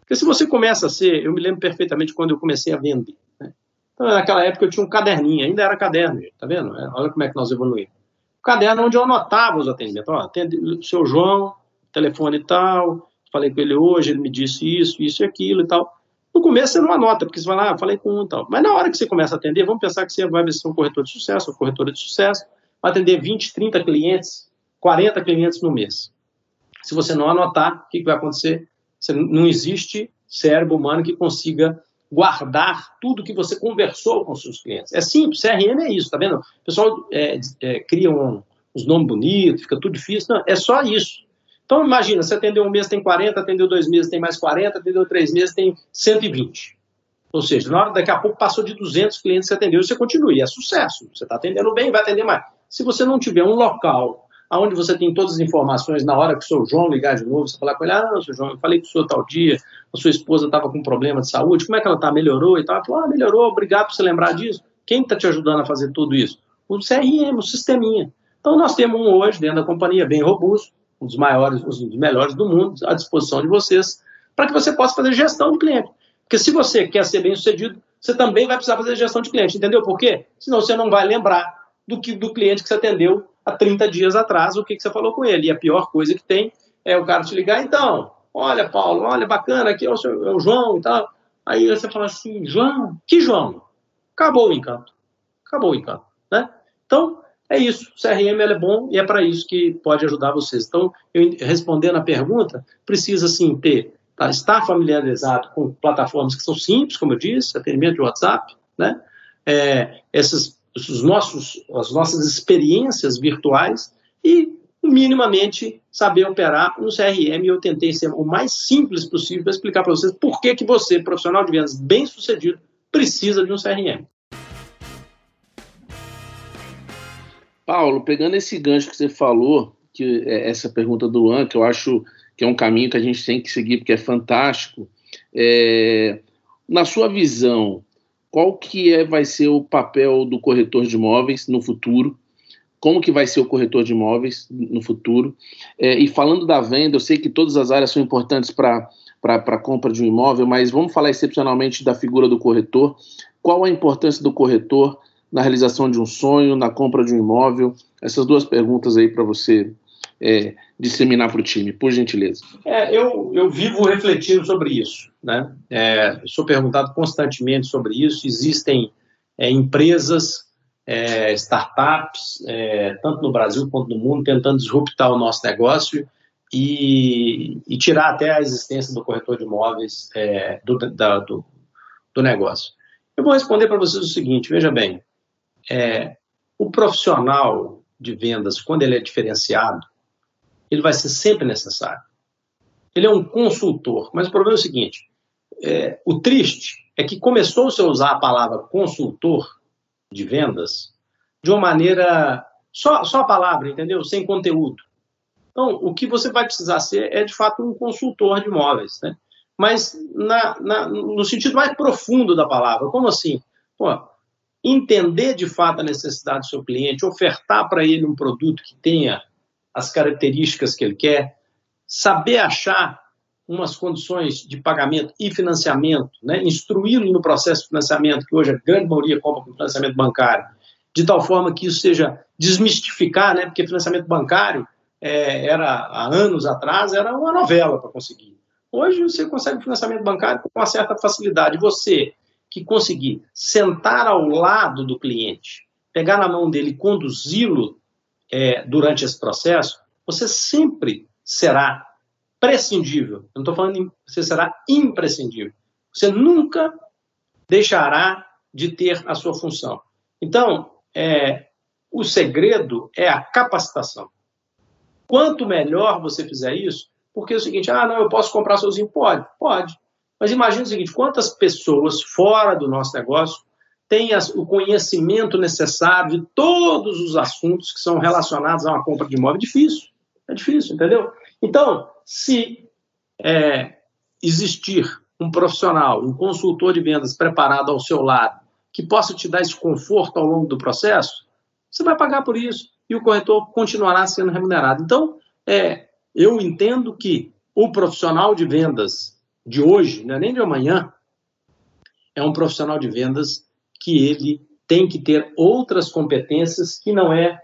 E: Porque se você começa a ser. Eu me lembro perfeitamente quando eu comecei a vender. Né? Então, naquela época eu tinha um caderninho, ainda era caderno, tá vendo? É, olha como é que nós evoluímos. O caderno onde eu anotava os atendimentos. Ó, atende, o seu João, telefone e tal, falei com ele hoje, ele me disse isso, isso e aquilo e tal. No começo você não anota, porque você vai lá, ah, falei com um e tal. Mas na hora que você começa a atender, vamos pensar que você vai ser um corretor de sucesso, uma corretora de sucesso, vai atender 20, 30 clientes 40 clientes no mês. Se você não anotar, o que, vai acontecer? Você, não existe cérebro humano que consiga guardar tudo que você conversou com seus clientes. É simples, CRM é isso, tá vendo? O pessoal é, é, cria um, uns nomes bonitos, fica tudo difícil. Não, é só isso. Então, imagina, você atendeu um mês, tem 40, atendeu dois meses, tem mais 40, atendeu três meses, tem 120. Ou seja, na hora, daqui a pouco passou de 200 clientes que você atendeu e você continua. E é sucesso. Você está atendendo bem, vai atender mais. Se você não tiver um local aonde você tem todas as informações na hora que o seu João ligar de novo, você falar com ele, ah, não, seu João, eu falei com o senhor tal dia, a sua esposa estava com um problema de saúde, como é que ela está? Melhorou e tal? Ela falou, ah, melhorou, obrigado por você lembrar disso. Quem está te ajudando a fazer tudo isso? O CRM, o sisteminha. Então, nós temos um hoje, dentro da companhia, bem robusto, um dos maiores, um dos melhores do mundo, à disposição de vocês, para que você possa fazer gestão de cliente. Porque se você quer ser bem sucedido, você também vai precisar fazer gestão de cliente, entendeu por quê? Senão você não vai lembrar do, que, do cliente que você atendeu há 30 dias atrás o que, que você falou com ele. E a pior coisa que tem é o cara te ligar, então, olha, Paulo, olha, bacana, aqui é o, seu, é o João e tal. Aí você fala assim, João, que João? Acabou o encanto. Acabou o encanto, né? Então, é isso. CRM é bom e é para isso que pode ajudar vocês. Então, eu, respondendo a pergunta, precisa, sim, ter, tá, estar familiarizado com plataformas que são simples, como eu disse, atendimento de WhatsApp, né? É, essas os nossos, as nossas experiências virtuais e minimamente saber operar no CRM. Eu tentei ser o mais simples possível para explicar para vocês por que, que você, profissional de vendas bem sucedido, precisa de um CRM.
C: Paulo, pegando esse gancho que você falou, que é essa pergunta do Luan, que eu acho que é um caminho que a gente tem que seguir, porque é fantástico. É, na sua visão, qual que é, vai ser o papel do corretor de imóveis no futuro? Como que vai ser o corretor de imóveis no futuro? É, e falando da venda, eu sei que todas as áreas são importantes para a compra de um imóvel, mas vamos falar excepcionalmente da figura do corretor. Qual a importância do corretor na realização de um sonho, na compra de um imóvel? Essas duas perguntas aí para você é, disseminar para o time, por gentileza.
E: É, eu, eu vivo refletindo sobre isso. Né? É, sou perguntado constantemente sobre isso. Existem é, empresas, é, startups, é, tanto no Brasil quanto no mundo, tentando disruptar o nosso negócio e, e tirar até a existência do corretor de imóveis do, da, do, do negócio. Eu vou responder para vocês o seguinte: veja bem, o profissional de vendas, quando ele é diferenciado, ele vai ser sempre necessário. Ele é um consultor, mas o problema é o seguinte: é, o triste é que começou-se a usar a palavra consultor de vendas de uma maneira só, só a palavra, entendeu? Sem conteúdo. Então, o que você vai precisar ser é de fato um consultor de imóveis, né? Mas na, na, no sentido mais profundo da palavra, como assim? Pô, entender de fato a necessidade do seu cliente, ofertar para ele um produto que tenha as características que ele quer, saber achar umas condições de pagamento e financiamento, né? instruí-lo no processo de financiamento, que hoje a grande maioria compra com financiamento bancário, de tal forma que isso seja desmistificar, né? porque financiamento bancário é, era há anos atrás era uma novela para conseguir. Hoje você consegue financiamento bancário com uma certa facilidade. Você que conseguir sentar ao lado do cliente, pegar na mão dele conduzi-lo é, durante esse processo, você sempre será prescindível. Eu não estou falando em, você será imprescindível. Você nunca deixará de ter a sua função. Então, é, o segredo é a capacitação. Quanto melhor você fizer isso, porque é o seguinte, ah, não, eu posso comprar sozinho. Pode, pode. Mas imagine o seguinte, quantas pessoas fora do nosso negócio tem o conhecimento necessário de todos os assuntos que são relacionados a uma compra de imóvel. É difícil, é difícil, entendeu? Então, se é, existir um profissional, um consultor de vendas preparado ao seu lado, que possa te dar esse conforto ao longo do processo, você vai pagar por isso e o corretor continuará sendo remunerado. Então, é, eu entendo que o profissional de vendas de hoje, não é nem de amanhã, é um profissional de vendas que ele tem que ter outras competências que não é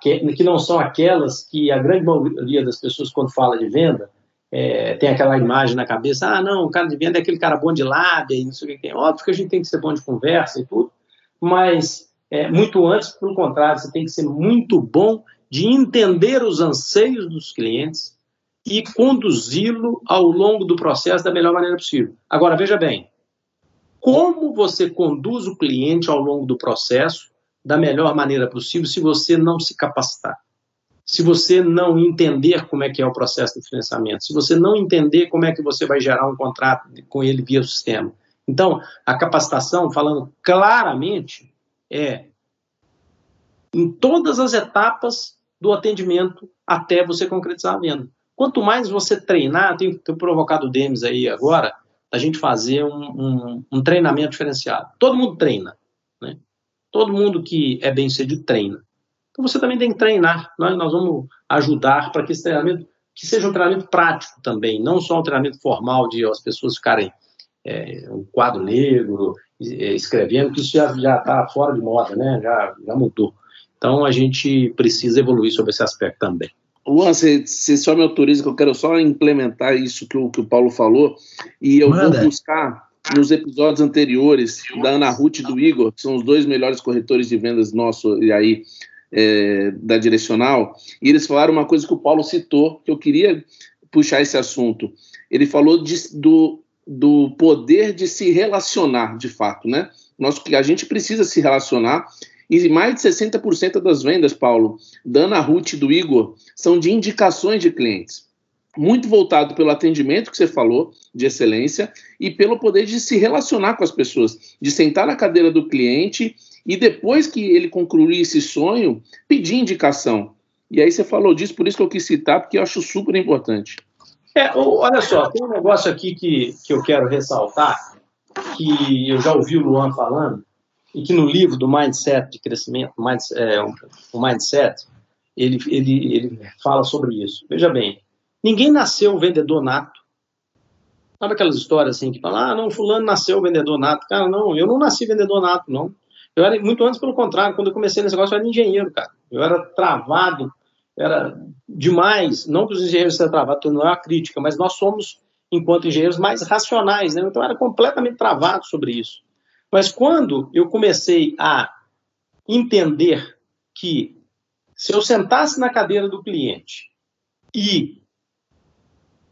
E: que não são aquelas que a grande maioria das pessoas quando fala de venda é, tem aquela imagem na cabeça, ah não, o cara de venda é aquele cara bom de lábia e não sei o que tem. Óbvio que a gente tem que ser bom de conversa e tudo, mas é, muito antes, pelo contrário, você tem que ser muito bom de entender os anseios dos clientes e conduzi-lo ao longo do processo da melhor maneira possível. Agora, veja bem, como você conduz o cliente ao longo do processo da melhor maneira possível se você não se capacitar. Se você não entender como é que é o processo de financiamento, se você não entender como é que você vai gerar um contrato com ele via sistema. Então, a capacitação, falando claramente, é em todas as etapas do atendimento até você concretizar a venda. Quanto mais você treinar, tenho, tenho provocado o Demis aí agora, a gente fazer um, um, um treinamento diferenciado. Todo mundo treina, né? Todo mundo que é bem sucedido treina. Então você também tem que treinar. Nós, nós vamos ajudar para que esse treinamento que seja um treinamento prático também, não só um treinamento formal de as pessoas ficarem é, um quadro negro, é, escrevendo, que isso já está fora de moda, né? já, já mudou. Então a gente precisa evoluir sobre esse aspecto também.
C: Luan, você, só me autoriza que eu quero só implementar isso que o, que o Paulo falou, e eu Manda. vou buscar nos episódios anteriores da Ana Ruth e do Igor, que são os dois melhores corretores de vendas nossos e aí é, da Direcional, e eles falaram uma coisa que o Paulo citou, que eu queria puxar esse assunto. Ele falou de, do, do poder de se relacionar, de fato, né? Nós, a gente precisa se relacionar e mais de 60% das vendas, Paulo, da Ana Ruth do Igor, são de indicações de clientes. Muito voltado pelo atendimento que você falou, de excelência, e pelo poder de se relacionar com as pessoas, de sentar na cadeira do cliente e depois que ele concluir esse sonho, pedir indicação. E aí você falou disso, por isso que eu quis citar, porque eu acho super importante.
E: É, olha só, tem um negócio aqui que, que eu quero ressaltar, que eu já ouvi o Luan falando, e que no livro do Mindset de Crescimento, é, o Mindset, ele, ele, ele fala sobre isso. Veja bem, ninguém nasceu vendedor nato. Sabe aquelas histórias assim que falam, ah, não, fulano nasceu vendedor nato. Cara, não, eu não nasci vendedor nato, não. Eu era muito antes, pelo contrário, quando eu comecei nesse negócio, eu era engenheiro, cara. Eu era travado, era demais. Não que os engenheiros sejam travados, não é uma crítica, mas nós somos, enquanto engenheiros, mais racionais, né? Então eu era completamente travado sobre isso. Mas quando eu comecei a entender que se eu sentasse na cadeira do cliente e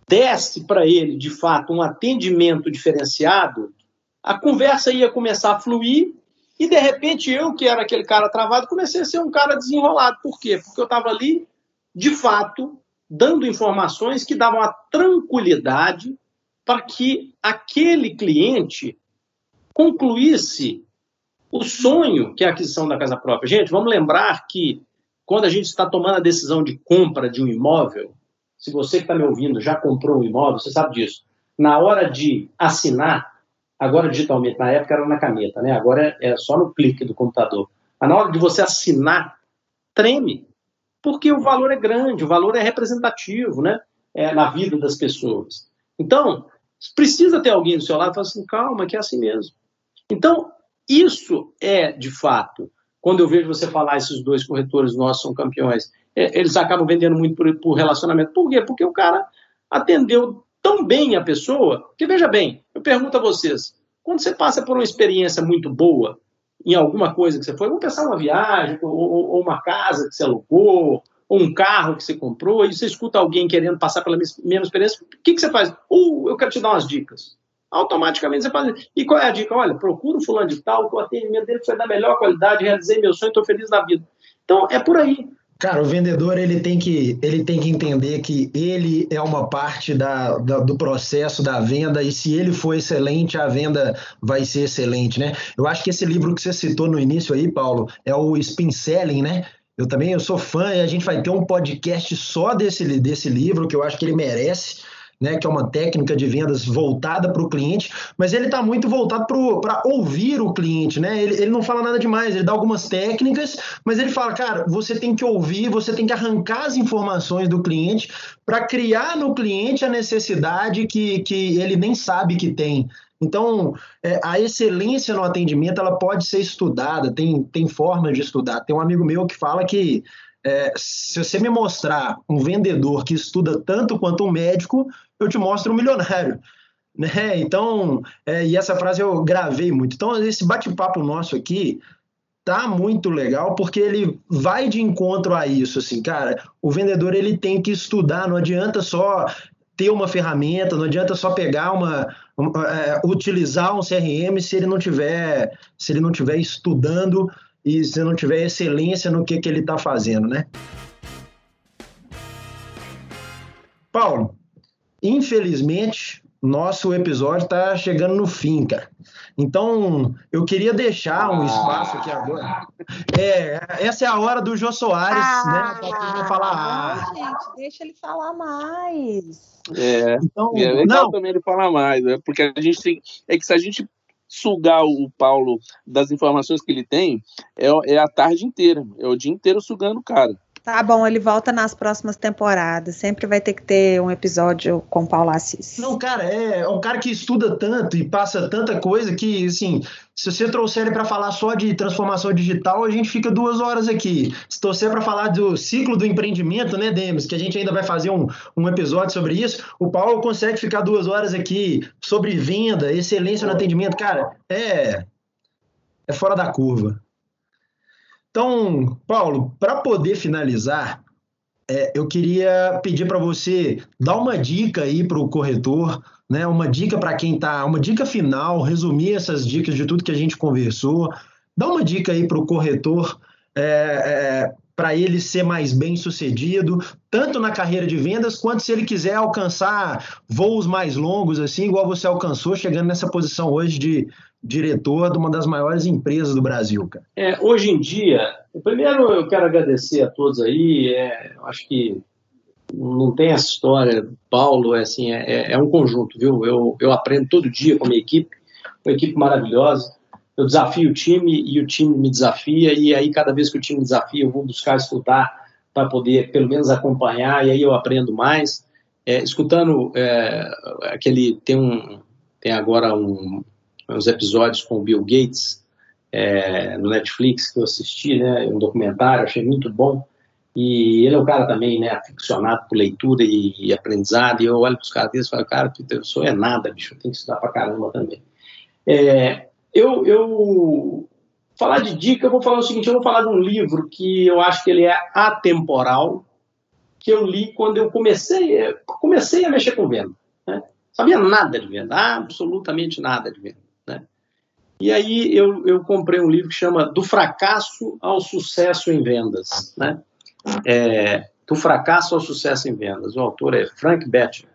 E: desse para ele, de fato, um atendimento diferenciado, a conversa ia começar a fluir e, de repente, eu, que era aquele cara travado, comecei a ser um cara desenrolado. Por quê? Porque eu estava ali, de fato, dando informações que davam a tranquilidade para que aquele cliente concluísse o sonho que é a aquisição da casa própria. Gente, vamos lembrar que quando a gente está tomando a decisão de compra de um imóvel, se você que está me ouvindo já comprou um imóvel, você sabe disso. Na hora de assinar, agora digitalmente, na época era na caneta, né? agora é, é só no clique do computador. Mas na hora de você assinar, treme, porque o valor é grande, o valor é representativo né? É, na vida das pessoas. Então, precisa ter alguém do seu lado que fala assim, calma, que é assim mesmo. Então, isso é, de fato, quando eu vejo você falar esses dois corretores nossos são campeões, é, eles acabam vendendo muito por, por, relacionamento. Por quê? Porque o cara atendeu tão bem a pessoa que, veja bem, eu pergunto a vocês, quando você passa por uma experiência muito boa em alguma coisa que você foi, vamos pensar uma viagem, ou, ou uma casa que você alugou, ou um carro que você comprou, e você escuta alguém querendo passar pela mesma experiência, o que, que você faz? Ou uh, eu quero te dar umas dicas. Automaticamente você faz. E qual é a dica? Olha, procura o fulano de tal, que o atendimento dele foi da melhor qualidade, realizei meu sonho, estou feliz na vida. Então, é por aí.
A: Cara, o vendedor ele tem que, ele tem que entender que ele é uma parte da, da, do processo da venda e se ele for excelente, a venda vai ser excelente, né? Eu acho que esse livro que você citou no início aí, Paulo, é o Spin Selling, né? Eu também eu sou fã e a gente vai ter um podcast só desse, desse livro que eu acho que ele merece né, que é uma técnica de vendas voltada para o cliente, mas ele está muito voltado para ouvir o cliente, né? Ele, ele não fala nada demais, ele dá algumas técnicas, mas ele fala, cara, você tem que ouvir, você tem que arrancar as informações do cliente para criar no cliente a necessidade que, que ele nem sabe que tem. Então, é, a excelência no atendimento ela pode ser estudada, tem, tem formas de estudar. Tem um amigo meu que fala que é, se você me mostrar um vendedor que estuda tanto quanto um médico, eu te mostro um milionário. Né? Então, é, e essa frase eu gravei muito. Então, esse bate-papo nosso aqui tá muito legal porque ele vai de encontro a isso, assim, cara. O vendedor ele tem que estudar, não adianta só ter uma ferramenta, não adianta só pegar uma, uma é, utilizar um CRM se ele não tiver se ele não tiver estudando e se não tiver excelência no que, que ele está fazendo, né? Paulo, infelizmente, nosso episódio está chegando no fim, cara. Então, eu queria deixar um espaço aqui agora. É, essa é a hora do Jô Soares, ah, né? Para falar.
D: Ah, gente, deixa ele falar mais.
C: É, então, é legal não. também ele falar mais, né? Porque a gente tem. É que se a gente sugar o Paulo das informações que ele tem é, é a tarde inteira, é o dia inteiro sugando o cara.
D: Tá bom, ele volta nas próximas temporadas. Sempre vai ter que ter um episódio com Paulo Assis.
A: Não, cara, é, é um cara que estuda tanto e passa tanta coisa que, assim, se você trouxer ele para falar só de transformação digital, a gente fica duas horas aqui. Se trouxer para falar do ciclo do empreendimento, né, Demis, que a gente ainda vai fazer um, um episódio sobre isso, o Paulo consegue ficar duas horas aqui sobre venda, excelência no atendimento. Cara, é, é fora da curva. Então, Paulo, para poder finalizar, é, eu queria pedir para você dar uma dica aí para o corretor, né? Uma dica para quem está, uma dica final, resumir essas dicas de tudo que a gente conversou. Dá uma dica aí para o corretor é, é, para ele ser mais bem sucedido, tanto na carreira de vendas, quanto se ele quiser alcançar voos mais longos, assim, igual você alcançou, chegando nessa posição hoje de diretor de uma das maiores empresas do Brasil, cara?
E: É, hoje em dia, primeiro eu quero agradecer a todos aí, é, acho que não tem essa história, Paulo, é, assim, é, é um conjunto, viu? Eu, eu aprendo todo dia com a minha equipe, uma equipe maravilhosa, eu desafio o time e o time me desafia, e aí cada vez que o time me desafia, eu vou buscar estudar para poder pelo menos acompanhar, e aí eu aprendo mais. É, escutando é, aquele. Tem, um, tem agora um, uns episódios com o Bill Gates é, no Netflix que eu assisti, né, um documentário, achei muito bom. E ele é um cara também, né, aficionado por leitura e, e aprendizado. E eu olho para os caras deles e falo, cara, eu sou é nada, bicho, eu tenho que estudar para caramba também. É, eu, eu falar de dica, eu vou falar o seguinte: eu vou falar de um livro que eu acho que ele é atemporal, que eu li quando eu comecei, comecei a mexer com venda. Né? Sabia nada de venda, absolutamente nada de venda. Né? E aí eu, eu comprei um livro que chama Do Fracasso ao Sucesso em Vendas. Né? É, do Fracasso ao Sucesso em Vendas. O autor é Frank Bettner.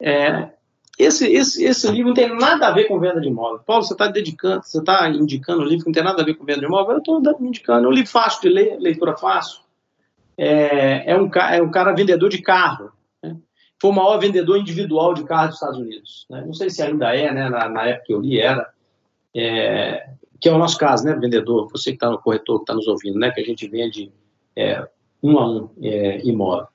E: É, esse, esse, esse livro não tem nada a ver com venda de imóvel. Paulo, você está dedicando, você está indicando um livro que não tem nada a ver com venda de imóvel? Eu estou indicando. É um livro fácil de ler, leitura fácil. É, é, um, é um cara vendedor de carro. Né? Foi o maior vendedor individual de carro dos Estados Unidos. Né? Não sei se ainda é, né? na, na época que eu li era. É, que é o nosso caso, né, vendedor, você que está no corretor, que está nos ouvindo, né, que a gente vende é, um a um é, imóvel.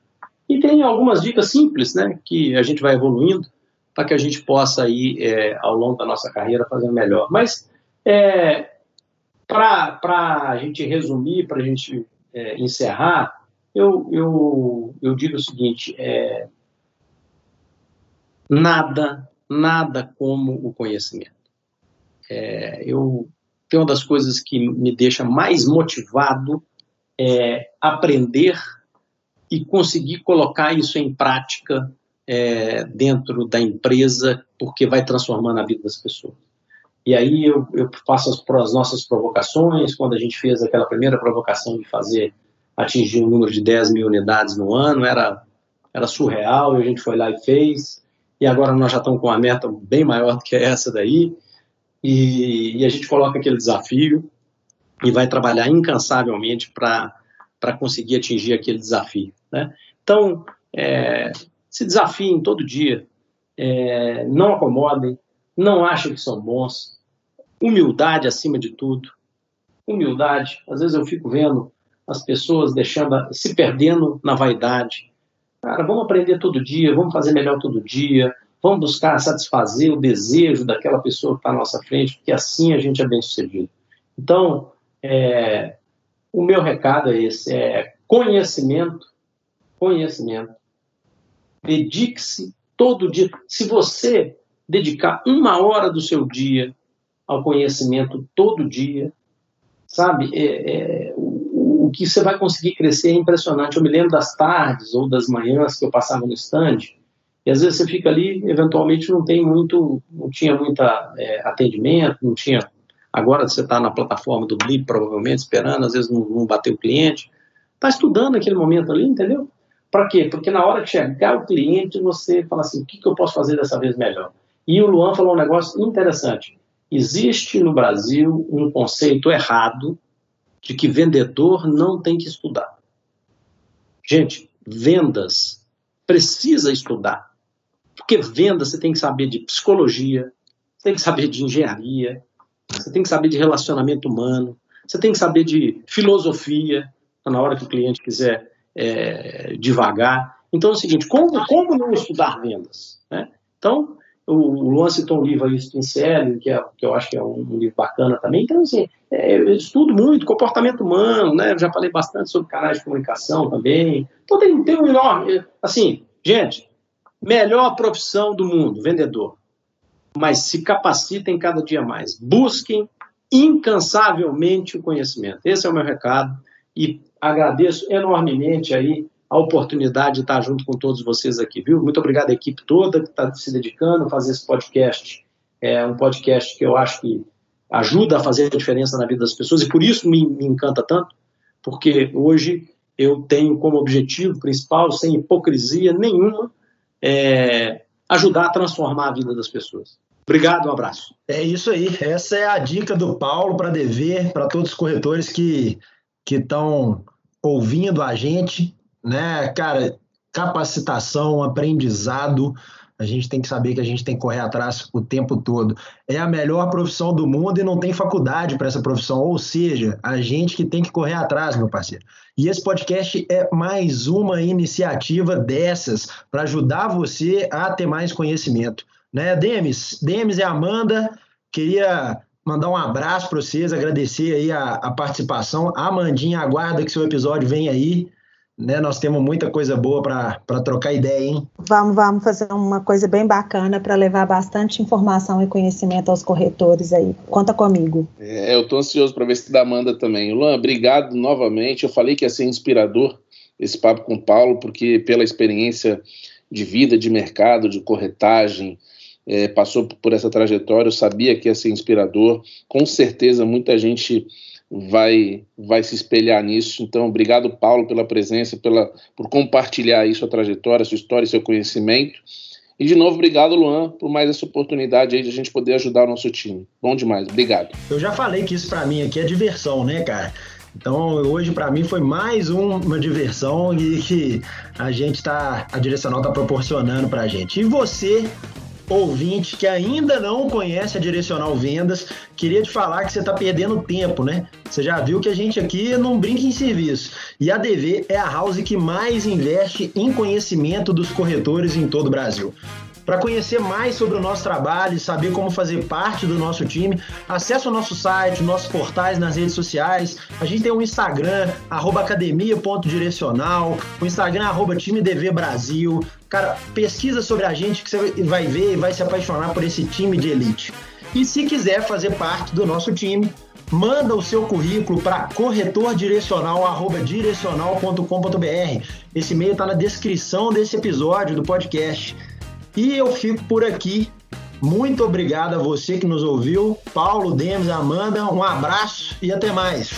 E: E tem algumas dicas simples, né, que a gente vai evoluindo para que a gente possa ir, é, ao longo da nossa carreira, fazendo melhor. Mas, é, para a gente resumir, para a gente é, encerrar, eu, eu, eu digo o seguinte: é, nada, nada como o conhecimento. É, eu tem uma das coisas que me deixa mais motivado é aprender e conseguir colocar isso em prática é, dentro da empresa, porque vai transformando a vida das pessoas. E aí eu, eu faço as, as, nossas provocações, quando a gente fez aquela primeira provocação de fazer, atingir um número de 10 mil unidades no ano, era, era surreal, e a gente foi lá e fez, e agora nós já estamos com uma meta bem maior do que essa daí, e, e a gente coloca aquele desafio e vai trabalhar incansavelmente para conseguir atingir aquele desafio. Né? Então, é, se desafiem todo dia, é, não acomodem, não achem que são bons, humildade acima de tudo, humildade. Às vezes eu fico vendo as pessoas deixando, se perdendo na vaidade. Cara, vamos aprender todo dia, vamos fazer melhor todo dia, vamos buscar satisfazer o desejo daquela pessoa que está à nossa frente, porque assim a gente é bem sucedido. Então, é, o meu recado é esse: é conhecimento, conhecimento, Dedique-se todo dia. Se você dedicar uma hora do seu dia ao conhecimento todo dia, sabe, é, é, o, o, que você vai conseguir crescer é impressionante. Eu me lembro das tardes ou das manhãs que eu passava no stand, e às vezes você fica ali, eventualmente não tem muito, não tinha muita é, atendimento, não tinha. Agora você está na plataforma do Blip, provavelmente, esperando, às vezes não, não bateu o cliente. Está estudando aquele momento ali, entendeu? Para quê? Porque na hora de chegar o cliente, você fala assim: o que, que eu posso fazer dessa vez melhor? E o Luan falou um negócio interessante. Existe no Brasil um conceito errado de que vendedor não tem que estudar. Gente, vendas precisa estudar. Porque venda você tem que saber de psicologia, você tem que saber de engenharia, você tem que saber de relacionamento humano, você tem que saber de filosofia, na hora que o cliente quiser é, devagar. Então é o seguinte, como, como não estudar vendas? Né? Então, o, Luan citou um livro aí, Spincel, que, é, que eu acho que é um, um livro bacana também. Então, assim, é, eu estudo muito comportamento humano, né? Eu já falei bastante sobre canais de comunicação também. Então, tem, tem um enorme... Assim, gente, melhor profissão do mundo, vendedor. Mas se capacitem cada dia mais. Busquem incansavelmente o conhecimento. Esse é o meu recado. E agradeço enormemente aí a oportunidade de estar junto com todos vocês aqui, viu? Muito obrigado à equipe toda que está se dedicando a fazer esse podcast. É um podcast que eu acho que ajuda a fazer a diferença na vida das pessoas e por isso me, me encanta tanto, porque hoje eu tenho como objetivo principal, sem hipocrisia nenhuma, é, ajudar a transformar a vida das pessoas. Obrigado, um abraço.
A: É isso aí. Essa é a dica do Paulo para dever para todos os corretores que estão ouvindo a gente, né? Cara, capacitação, aprendizado. A gente tem que saber que a gente tem que correr atrás o tempo todo. É a melhor profissão do mundo e não tem faculdade para essa profissão. Ou seja, a gente que tem que correr atrás, meu parceiro. E esse podcast é mais uma iniciativa dessas para ajudar você a ter mais conhecimento. Né, Demis? Demis e Amanda, queria mandar um abraço para vocês, agradecer aí a, a participação. A Amandinha aguarda que seu episódio venha aí né? Nós temos muita coisa boa para trocar ideia, hein?
D: Vamos, vamos fazer uma coisa bem bacana para levar bastante informação e conhecimento aos corretores aí. Conta comigo.
C: É, eu estou ansioso para ver se da Amanda também. Luan, obrigado novamente. Eu falei que ia ser inspirador esse papo com o Paulo, porque pela experiência de vida, de mercado, de corretagem, é, passou por essa trajetória, eu sabia que ia ser inspirador. Com certeza, muita gente vai vai se espelhar nisso. Então, obrigado, Paulo, pela presença, pela, por compartilhar aí sua trajetória, sua história, seu conhecimento. E, de novo, obrigado, Luan, por mais essa oportunidade aí de a gente poder ajudar o nosso time. Bom demais, obrigado.
A: Eu já falei que isso para mim aqui é diversão, né, cara? Então, hoje para mim foi mais uma diversão e que a gente tá, a Direcional tá proporcionando pra gente. E você ouvinte que ainda não conhece a Direcional Vendas, queria te falar que você está perdendo tempo, né? Você já viu que a gente aqui não brinca em serviço. E a DV é a house que mais investe em conhecimento dos corretores em todo o Brasil. Para conhecer mais sobre o nosso trabalho e saber como fazer parte do nosso time, acesse o nosso site, nossos portais nas redes sociais. A gente tem um Instagram, academia.direcional, o Instagram, arroba time DV Brasil. Cara, pesquisa sobre a gente que você vai ver e vai se apaixonar por esse time de elite. E se quiser fazer parte do nosso time, manda o seu currículo para corretordirecional@direcional.com.br. Esse e-mail está na descrição desse episódio do podcast. E eu fico por aqui. Muito obrigado a você que nos ouviu. Paulo, Demes, Amanda, um abraço e até mais.